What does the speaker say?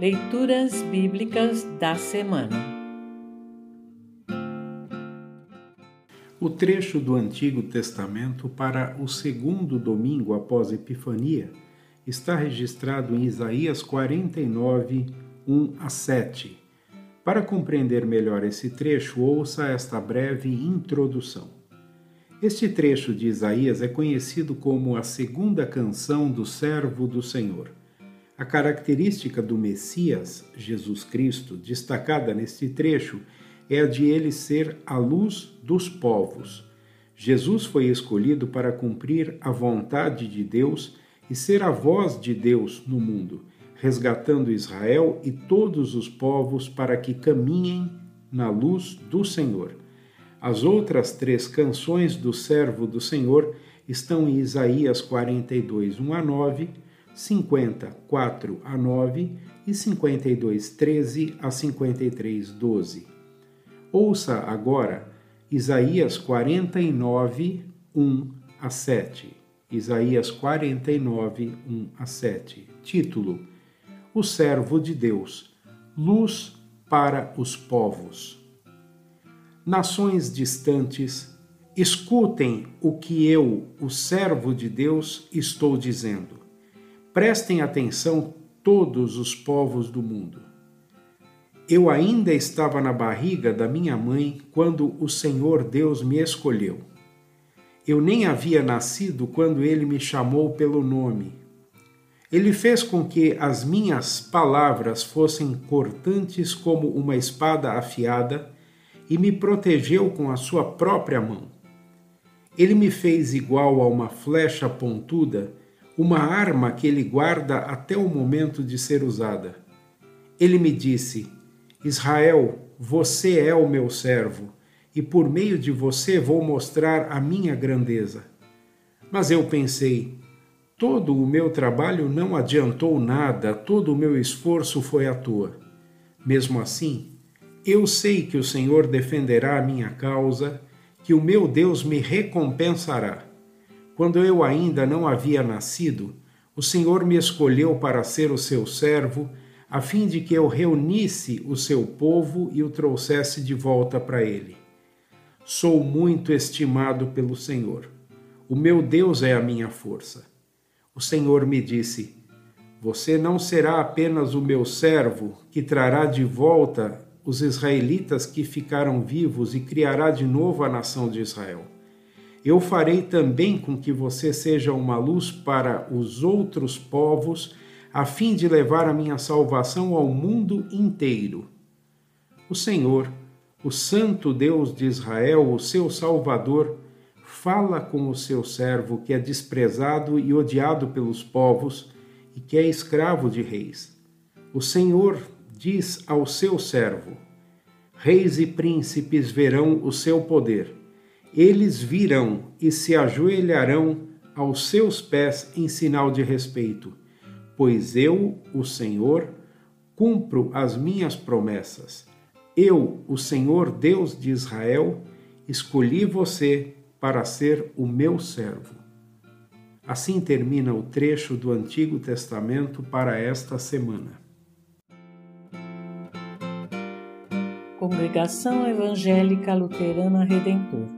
Leituras Bíblicas da Semana O trecho do Antigo Testamento para o segundo domingo após Epifania está registrado em Isaías 49, 1 a 7. Para compreender melhor esse trecho, ouça esta breve introdução. Este trecho de Isaías é conhecido como a segunda canção do servo do Senhor. A característica do Messias, Jesus Cristo, destacada neste trecho, é a de ele ser a luz dos povos. Jesus foi escolhido para cumprir a vontade de Deus e ser a voz de Deus no mundo, resgatando Israel e todos os povos para que caminhem na luz do Senhor. As outras três canções do servo do Senhor estão em Isaías 42, 1 a 9, 50, 4 a 9 e 52, 13 a 53, 12. Ouça agora Isaías 49, 1 a 7. Isaías 49, 1 a 7. Título: O servo de Deus, luz para os povos nações distantes, escutem o que eu, o servo de Deus, estou dizendo. Prestem atenção todos os povos do mundo. Eu ainda estava na barriga da minha mãe quando o Senhor Deus me escolheu. Eu nem havia nascido quando ele me chamou pelo nome. Ele fez com que as minhas palavras fossem cortantes como uma espada afiada e me protegeu com a sua própria mão. Ele me fez igual a uma flecha pontuda, uma arma que ele guarda até o momento de ser usada. Ele me disse: Israel, você é o meu servo, e por meio de você vou mostrar a minha grandeza. Mas eu pensei: todo o meu trabalho não adiantou nada, todo o meu esforço foi à toa. Mesmo assim, eu sei que o Senhor defenderá a minha causa, que o meu Deus me recompensará. Quando eu ainda não havia nascido, o Senhor me escolheu para ser o seu servo, a fim de que eu reunisse o seu povo e o trouxesse de volta para ele. Sou muito estimado pelo Senhor. O meu Deus é a minha força. O Senhor me disse: Você não será apenas o meu servo que trará de volta os israelitas que ficaram vivos e criará de novo a nação de Israel. Eu farei também com que você seja uma luz para os outros povos, a fim de levar a minha salvação ao mundo inteiro. O Senhor, o Santo Deus de Israel, o seu Salvador, fala com o seu servo que é desprezado e odiado pelos povos e que é escravo de reis. O Senhor diz ao seu servo: Reis e príncipes verão o seu poder. Eles virão e se ajoelharão aos seus pés em sinal de respeito, pois eu, o Senhor, cumpro as minhas promessas. Eu, o Senhor Deus de Israel, escolhi você para ser o meu servo. Assim termina o trecho do Antigo Testamento para esta semana. Congregação Evangélica Luterana Redentor